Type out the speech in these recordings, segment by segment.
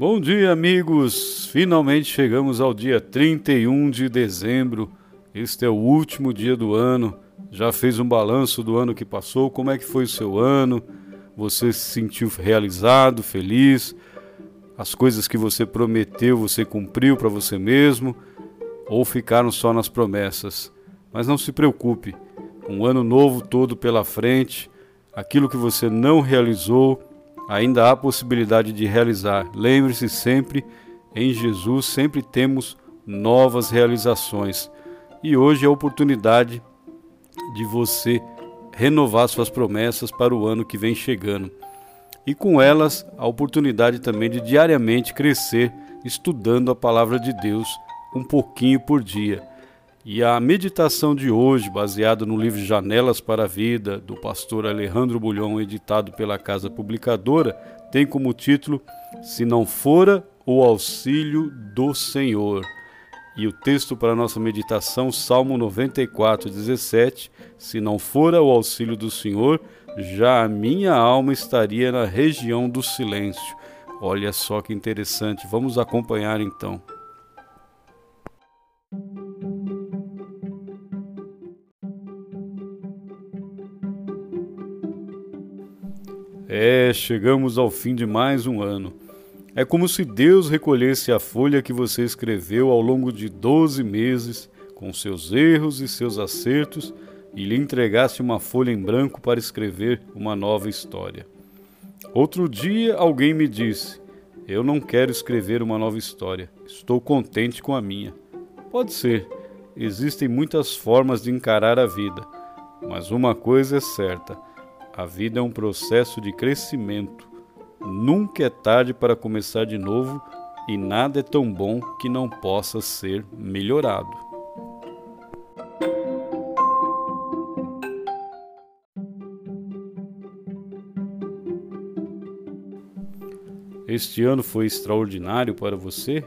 Bom dia, amigos! Finalmente chegamos ao dia 31 de dezembro. Este é o último dia do ano. Já fez um balanço do ano que passou? Como é que foi o seu ano? Você se sentiu realizado, feliz? As coisas que você prometeu, você cumpriu para você mesmo? Ou ficaram só nas promessas? Mas não se preocupe, um ano novo todo pela frente, aquilo que você não realizou, ainda há possibilidade de realizar. Lembre-se sempre, em Jesus sempre temos novas realizações. E hoje é a oportunidade de você renovar suas promessas para o ano que vem chegando. E com elas, a oportunidade também de diariamente crescer estudando a palavra de Deus um pouquinho por dia. E a meditação de hoje, baseada no livro Janelas para a Vida, do pastor Alejandro Bulhão, editado pela Casa Publicadora, tem como título Se Não Fora o Auxílio do Senhor. E o texto para nossa meditação, Salmo 94, 17: Se não fora o auxílio do Senhor, já a minha alma estaria na região do silêncio. Olha só que interessante, vamos acompanhar então. É, chegamos ao fim de mais um ano. É como se Deus recolhesse a folha que você escreveu ao longo de 12 meses, com seus erros e seus acertos, e lhe entregasse uma folha em branco para escrever uma nova história. Outro dia alguém me disse: Eu não quero escrever uma nova história, estou contente com a minha. Pode ser, existem muitas formas de encarar a vida, mas uma coisa é certa a vida é um processo de crescimento. Nunca é tarde para começar de novo e nada é tão bom que não possa ser melhorado. Este ano foi extraordinário para você?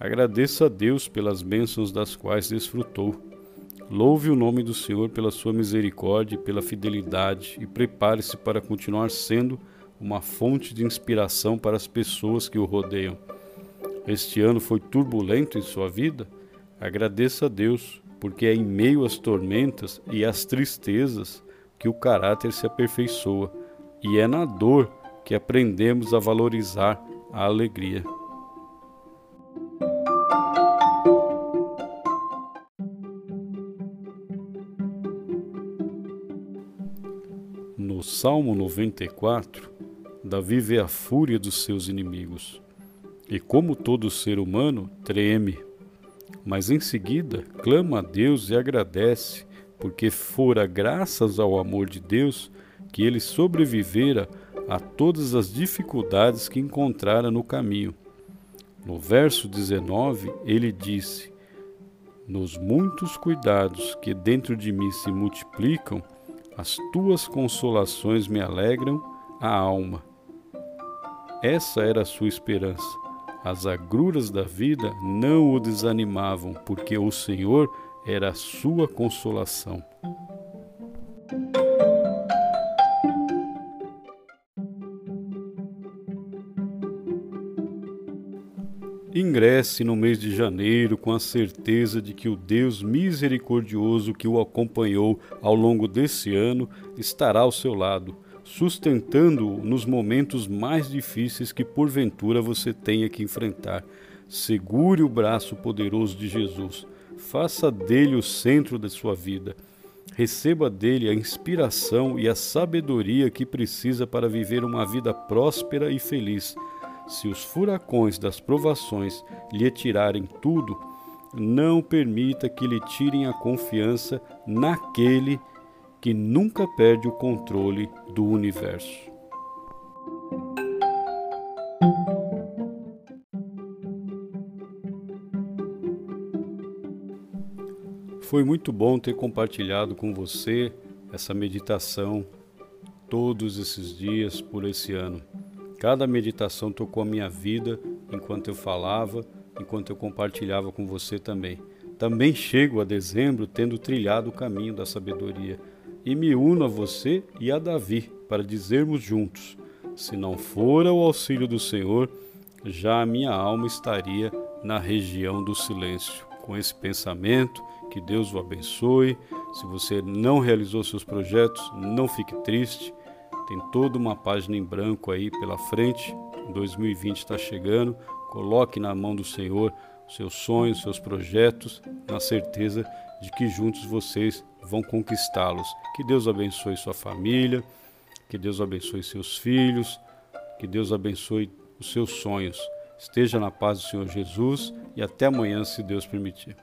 Agradeça a Deus pelas bênçãos das quais desfrutou. Louve o nome do Senhor pela sua misericórdia e pela fidelidade e prepare-se para continuar sendo uma fonte de inspiração para as pessoas que o rodeiam. Este ano foi turbulento em sua vida? Agradeça a Deus, porque é em meio às tormentas e às tristezas que o caráter se aperfeiçoa, e é na dor que aprendemos a valorizar a alegria. Salmo 94, Davi vê a fúria dos seus inimigos e, como todo ser humano, treme. Mas em seguida clama a Deus e agradece, porque fora graças ao amor de Deus que ele sobrevivera a todas as dificuldades que encontrara no caminho. No verso 19, ele disse: Nos muitos cuidados que dentro de mim se multiplicam, as tuas consolações me alegram a alma. Essa era a sua esperança. As agruras da vida não o desanimavam, porque o Senhor era a sua consolação. Ingresse no mês de janeiro com a certeza de que o Deus misericordioso que o acompanhou ao longo desse ano estará ao seu lado, sustentando-o nos momentos mais difíceis que porventura você tenha que enfrentar. Segure o braço poderoso de Jesus, faça dele o centro da sua vida. Receba dele a inspiração e a sabedoria que precisa para viver uma vida próspera e feliz se os furacões das provações lhe tirarem tudo, não permita que lhe tirem a confiança naquele que nunca perde o controle do universo. Foi muito bom ter compartilhado com você essa meditação todos esses dias por esse ano. Cada meditação tocou a minha vida enquanto eu falava, enquanto eu compartilhava com você também. Também chego a dezembro tendo trilhado o caminho da sabedoria e me uno a você e a Davi para dizermos juntos: se não for o auxílio do Senhor, já a minha alma estaria na região do silêncio. Com esse pensamento, que Deus o abençoe. Se você não realizou seus projetos, não fique triste. Tem toda uma página em branco aí pela frente. 2020 está chegando. Coloque na mão do Senhor seus sonhos, seus projetos, na certeza de que juntos vocês vão conquistá-los. Que Deus abençoe sua família, que Deus abençoe seus filhos, que Deus abençoe os seus sonhos. Esteja na paz do Senhor Jesus e até amanhã, se Deus permitir.